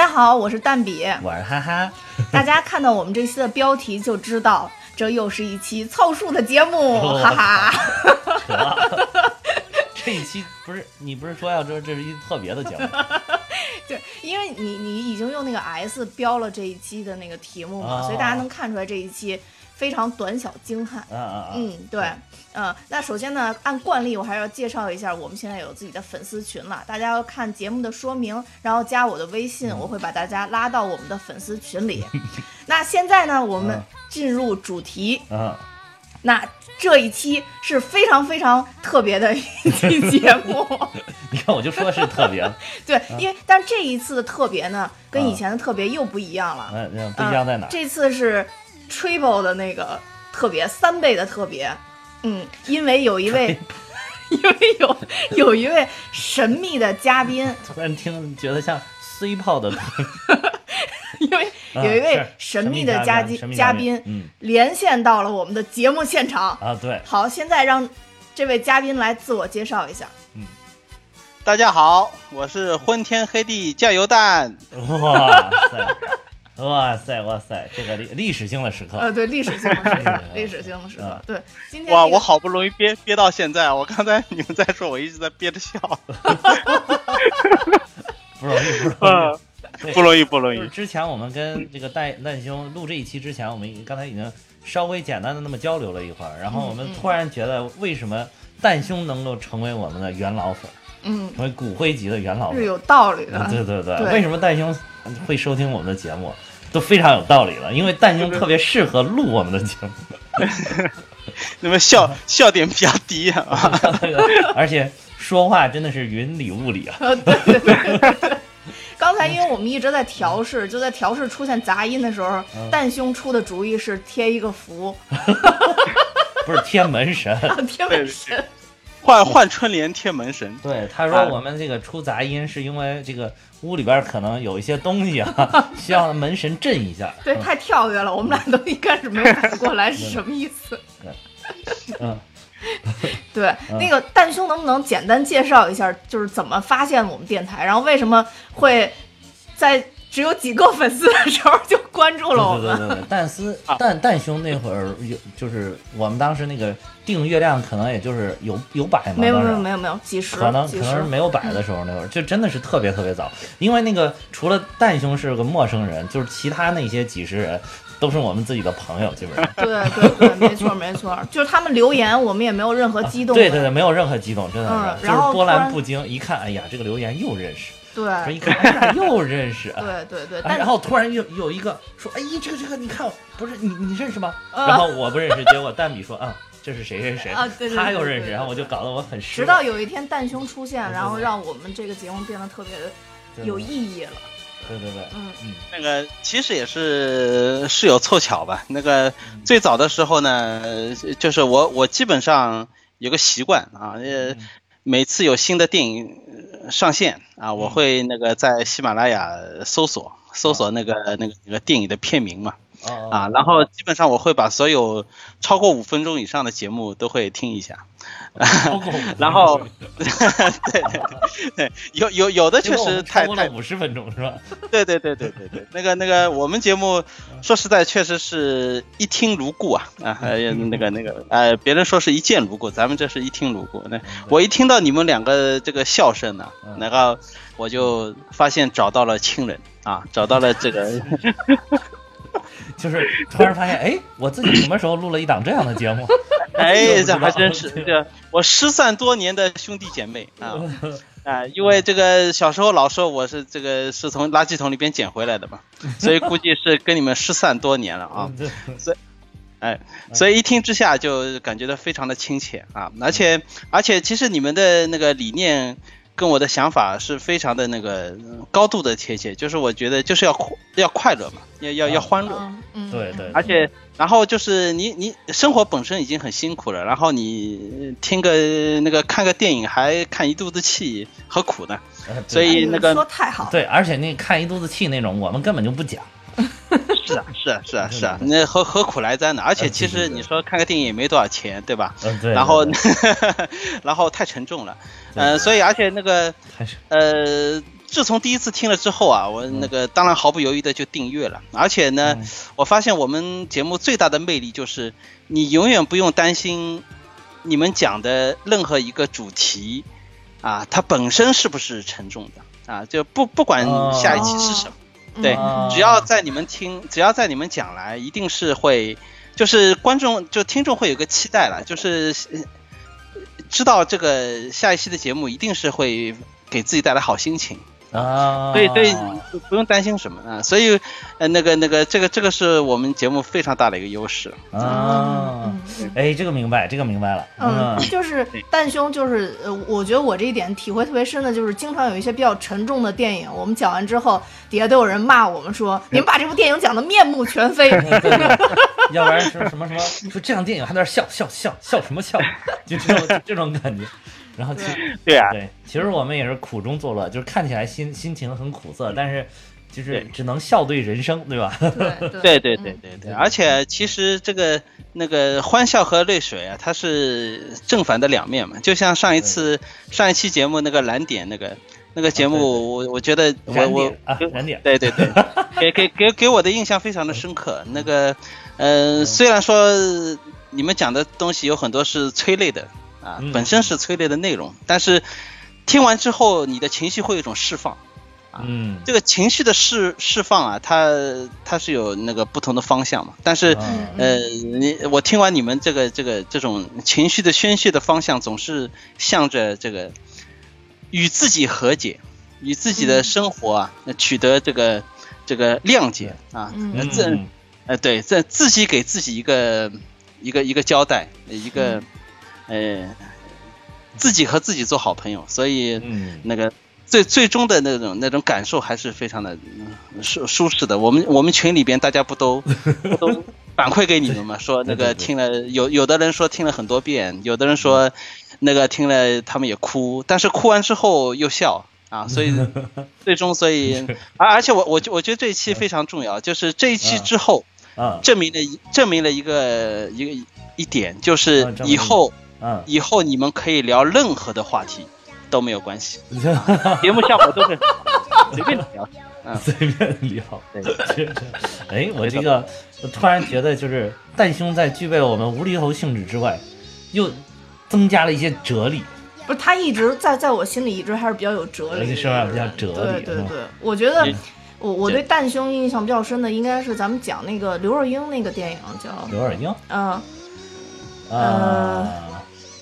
家好，我是蛋比，我是哈哈。大家看到我们这期的标题就知道，这又是一期凑数的节目，哈哈。这一期不是你不是说要这这是一特别的节目？对，因为你你已经用那个 S 标了这一期的那个题目嘛，所以大家能看出来这一期。非常短小精悍，嗯嗯嗯，对，嗯，那首先呢，按惯例，我还是要介绍一下，我们现在有自己的粉丝群了，大家要看节目的说明，然后加我的微信，我会把大家拉到我们的粉丝群里。那现在呢，我们进入主题，嗯，那这一期是非常非常特别的一期节目，你看我就说是特别，对，因为但这一次的特别呢，跟以前的特别又不一样了，嗯，不一样在哪？这次是。Triple 的那个特别三倍的特别，嗯，因为有一位，因为有 有一位神秘的嘉宾，突然听觉得像 C 炮的，因为有一位神秘的嘉宾嘉宾，嗯，连线到了我们的节目现场。啊，对，好，现在让这位嘉宾来自我介绍一下，嗯，大家好，我是昏天黑地酱油蛋，哇塞。哇塞哇塞，这个历历史性的时刻，呃，对，历史性的时刻，历史性的时刻，对。今天哇，我好不容易憋憋到现在，我刚才你们在说，我一直在憋着笑。不容易，不容易，不容易，不容易。之前我们跟这个蛋蛋兄录这一期之前，我们刚才已经稍微简单的那么交流了一会儿，然后我们突然觉得，为什么蛋兄能够成为我们的元老粉？嗯，成为骨灰级的元老粉是有道理的。对对对，为什么蛋兄会收听我们的节目？都非常有道理了，因为蛋 兄特别适合录我们的节目，那么笑笑点比较低啊，而且说话真的是云里雾里啊。对对对，刚才因为我们一直在调试，就在调试出现杂音的时候，蛋兄出的主意是贴一个符，不是贴门神，贴门神。换换春联贴门神，对他说我们这个出杂音是因为这个屋里边可能有一些东西啊，需要门神震一下。对，太跳跃了，我们俩都一开始没反应过来是什么意思。嗯，对，那个蛋兄能不能简单介绍一下，就是怎么发现我们电台，然后为什么会在？只有几个粉丝的时候就关注了我们。对对对，蛋丝蛋蛋兄那会儿有，就是我们当时那个订阅量可能也就是有有百吗？没有没有没有没有几十，可能可能是没有百的时候那会儿就真的是特别特别早，因为那个除了蛋兄是个陌生人，就是其他那些几十人都是我们自己的朋友，基本上。对对对，没错没错，就是他们留言我们也没有任何激动。对对对，没有任何激动，真的是，就是波澜不惊。一看，哎呀，这个留言又认识。对，一看又认识，对对对，然后突然有有一个说，哎，这个这个，你看，不是你你认识吗？然后我不认识，结果蛋比说，啊，这是谁谁谁啊？对对，他又认识，然后我就搞得我很失直到有一天蛋兄出现，然后让我们这个节目变得特别的有意义了。对对对，嗯嗯，那个其实也是是有凑巧吧。那个最早的时候呢，就是我我基本上有个习惯啊，呃。每次有新的电影上线啊，我会那个在喜马拉雅搜索搜索那个那个那个电影的片名嘛，啊，然后基本上我会把所有超过五分钟以上的节目都会听一下。然后，对对对，有有有的确实太太五十分钟是吧？对对对对对对，那个那个我们节目说实在确实是一听如故啊啊，那个那个呃，别人说是一见如故，咱们这是一听如故。那我一听到你们两个这个笑声呢，然后我就发现找到了亲人啊，找到了这个。就是突然发现，哎，我自己什么时候录了一档这样的节目？哎，这还真是 这我失散多年的兄弟姐妹啊 啊！因为这个小时候老说我是这个是从垃圾桶里边捡回来的嘛，所以估计是跟你们失散多年了啊。所以，哎，所以一听之下就感觉到非常的亲切啊！而且而且，其实你们的那个理念。跟我的想法是非常的那个高度的贴切，就是我觉得就是要要快乐嘛，要要要欢乐，对对，而且然后就是你你生活本身已经很辛苦了，然后你听个那个看个电影还看一肚子气，何苦呢？所以那个说太好，对，而且那看一肚子气那种，我们根本就不讲。是啊，是啊，是啊，是啊，那何何苦来哉呢？而且其实你说看个电影也没多少钱，对吧？嗯，对。然后，然后太沉重了，嗯，所以而且那个，呃，自从第一次听了之后啊，我那个当然毫不犹豫的就订阅了，而且呢，我发现我们节目最大的魅力就是你永远不用担心你们讲的任何一个主题啊，它本身是不是沉重的啊，就不不管下一期是什么，对，只要在你们听，只要在你们讲来，一定是会，就是观众就听众会有个期待了，就是知道这个下一期的节目一定是会给自己带来好心情。啊，对对，不用担心什么啊，所以，呃，那个那个，这个这个是我们节目非常大的一个优势。啊。哎，这个明白，这个明白了。嗯，就是蛋兄，就是呃，我觉得我这一点体会特别深的，就是经常有一些比较沉重的电影，我们讲完之后，底下都有人骂我们说，你们把这部电影讲的面目全非，要不然说什么什么，说这样电影还在那笑笑笑笑什么笑，就这种这种感觉。然后其对啊，对，其实我们也是苦中作乐，就是看起来心心情很苦涩，但是就是只能笑对人生，对吧？对对对对对对。而且其实这个那个欢笑和泪水啊，它是正反的两面嘛。就像上一次上一期节目那个蓝点那个那个节目，我我觉得我我蓝点对对对，给给给给我的印象非常的深刻。那个嗯，虽然说你们讲的东西有很多是催泪的。啊，本身是催泪的内容，但是听完之后，你的情绪会有一种释放，啊，嗯，这个情绪的释释放啊，它它是有那个不同的方向嘛，但是呃，你我听完你们这个这个这种情绪的宣泄的方向，总是向着这个与自己和解，与自己的生活啊取得这个这个谅解啊，这呃对，这自己给自己一个一个一个交代，一个。呃，自己和自己做好朋友，所以那个最最终的那种那种感受还是非常的舒舒适的。我们我们群里边大家不都 都反馈给你们嘛，说那个听了有有的人说听了很多遍，有的人说那个听了他们也哭，但是哭完之后又笑啊，所以 最终所以而而且我我我觉得这一期非常重要，就是这一期之后啊证明了证明了一个一个一点，就是以后。嗯，以后你们可以聊任何的话题都没有关系，节目效果都是 随便聊，嗯，随便聊。对，哎，我这个突然觉得，就是蛋兄在具备我们无厘头性质之外，又增加了一些哲理。不是，他一直在在我心里一直还是比较有哲理，是吧？比较哲理。对对对，我觉得我我对蛋兄印象比较深的，应该是咱们讲那个刘若英那个电影，叫刘若英。嗯，呃。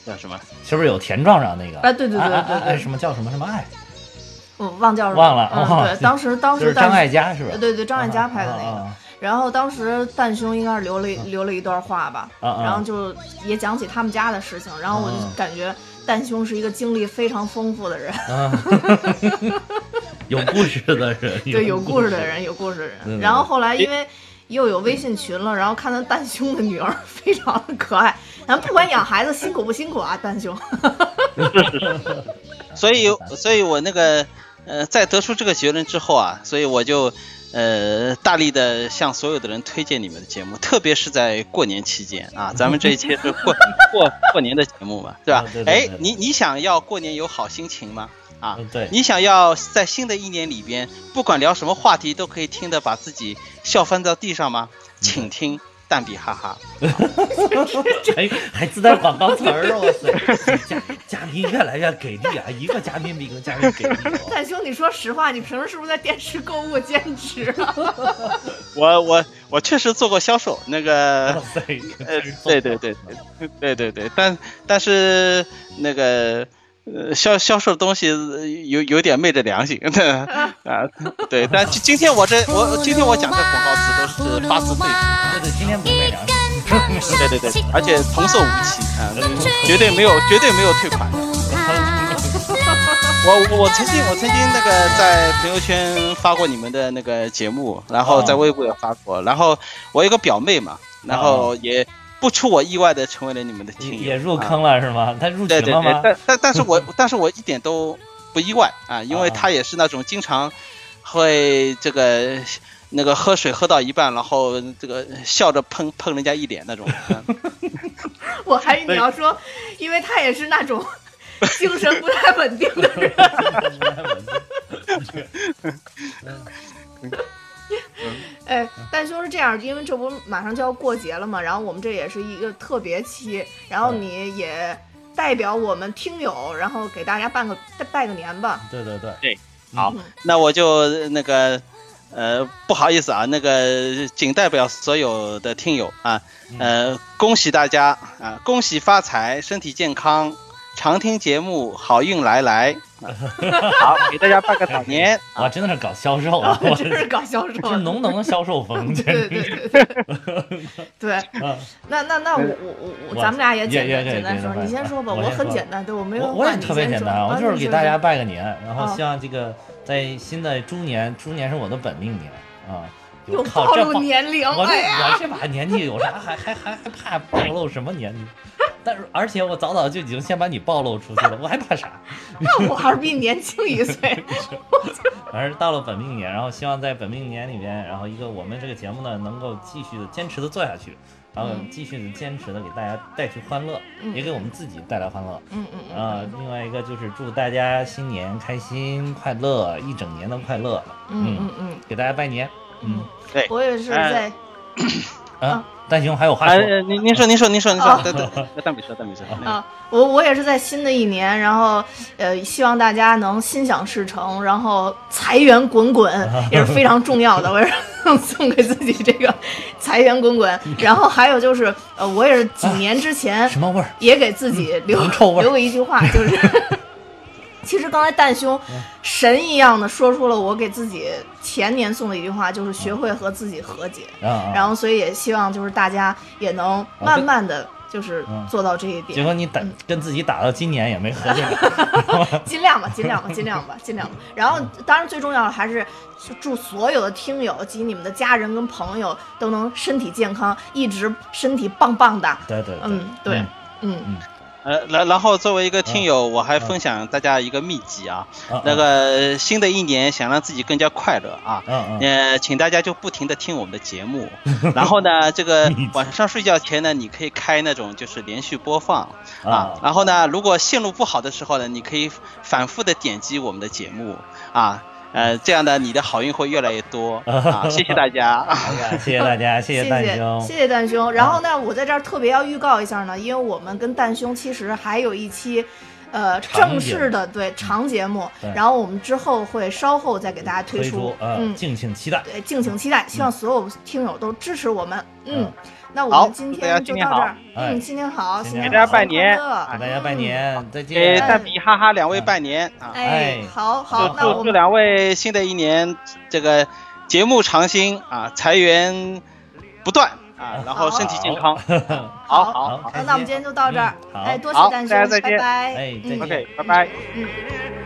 叫什么？是不是有田壮壮那个？哎，对对对对对，什么叫什么什么爱？我忘叫什么忘了。嗯，对，当时 当时张艾嘉是吧？对对，张艾嘉拍的那个。然后当时蛋兄应该是留了留了一段话吧，然后就也讲起他们家的事情，然后我就感觉蛋兄是一个经历非常丰富的人，有故事的人，对，有故事的人，有故事的人。然后后来因为。又有微信群了，然后看到蛋兄的女儿非常的可爱。咱不管养孩子辛苦不辛苦啊，丹兄。所以，所以我那个呃，在得出这个结论之后啊，所以我就呃大力的向所有的人推荐你们的节目，特别是在过年期间啊，咱们这一期是过过过年的节目嘛，对吧？哎，你你想要过年有好心情吗？啊，对你想要在新的一年里边，不管聊什么话题，都可以听得把自己笑翻到地上吗？请听蛋比哈哈。还，还自带广告词儿，哇塞！嘉嘉宾越来越给力啊，一个嘉宾比一个嘉宾给力。蛋兄，你说实话，你平时是不是在电视购物兼职啊？我我我确实做过销售，那个，呃，对对对对对对对，但但是那个。呃，销销售的东西有有点昧着良心，啊，对，但今天我这我今天我讲的广告词都是发自肺腑，对对，今天不昧良心，对对对，而且童叟无欺啊，绝对没有绝对没有退款的。我我曾经我曾经那个在朋友圈发过你们的那个节目，然后在微博也发过，然后我有个表妹嘛，然后也。不出我意外的成为了你们的听友，也入坑了是吗？他入群了吗？但但但是我 但是我一点都不意外啊，因为他也是那种经常会这个那个喝水喝到一半，然后这个笑着喷喷人家一脸那种。我还以为你要说，因为他也是那种精神不太稳定的人。哎，但兄是这样，因为这不马上就要过节了嘛，然后我们这也是一个特别期，然后你也代表我们听友，然后给大家办个拜个年吧。对对对，好，那我就那个呃不好意思啊，那个仅代表所有的听友啊，呃恭喜大家啊，恭喜发财，身体健康。常听节目，好运来来。好，给大家拜个早年。哇，真的是搞销售啊！真是搞销售，是浓浓的销售风。对对对对。对，那那那我我我，咱们俩也简单简单说，你先说吧。我很简单，对我没有。我也特别简单，我就是给大家拜个年，然后希望这个在新的猪年，猪年是我的本命年啊。又暴露年龄，我这我这把年纪有啥还还还还怕暴露什么年纪？但是而且我早早就已经先把你暴露出去了，我还怕啥？那我还是比你年轻一岁。反正到了本命年，然后希望在本命年里边，然后一个我们这个节目呢能够继续的坚持的做下去，然后继续的坚持的给大家带去欢乐，也给我们自己带来欢乐。嗯嗯啊，另外一个就是祝大家新年开心快乐，一整年的快乐。嗯嗯嗯，给大家拜年。嗯，对，我也是在。啊，蛋熊还有话说？您您说您说您说您说，对对，蛋比说蛋比说。啊，我我也是在新的一年，然后呃，希望大家能心想事成，然后财源滚滚，也是非常重要的。我是送给自己这个财源滚滚。然后还有就是，呃，我也是几年之前什么味儿，也给自己留留过一句话，就是。其实刚才蛋兄神一样的说出了我给自己前年送的一句话，就是学会和自己和解。然后，所以也希望就是大家也能慢慢的就是做到这一点。结果你打跟自己打到今年也没和解。尽量吧，尽量吧，尽量吧，尽量吧。然后，当然最重要的还是祝所有的听友及你们的家人跟朋友都能身体健康，一直身体棒棒的。对对，嗯，对，嗯嗯。呃，然然后作为一个听友，我还分享大家一个秘籍啊，那个新的一年想让自己更加快乐啊，呃，请大家就不停的听我们的节目，然后呢，这个晚上睡觉前呢，你可以开那种就是连续播放啊，然后呢，如果线路不好的时候呢，你可以反复的点击我们的节目啊。呃，这样的你的好运会越来越多。啊！谢谢大家，谢谢大家，谢谢蛋兄，谢谢蛋兄。然后呢，我在这儿特别要预告一下呢，因为我们跟蛋兄其实还有一期，呃，正式的对长节目，然后我们之后会稍后再给大家推出，嗯，敬请期待，对，敬请期待。希望所有听友都支持我们，嗯。那我们今天就到这儿。嗯，新年好，新年给大家拜年，给大家拜年，再见。给蛋比哈哈两位拜年啊！哎，好好，那祝祝两位新的一年这个节目长新啊，财源不断啊，然后身体健康。好好好，那我们今天就到这儿。哎，多谢蛋兄，再见，哎，，OK，，拜拜。嗯。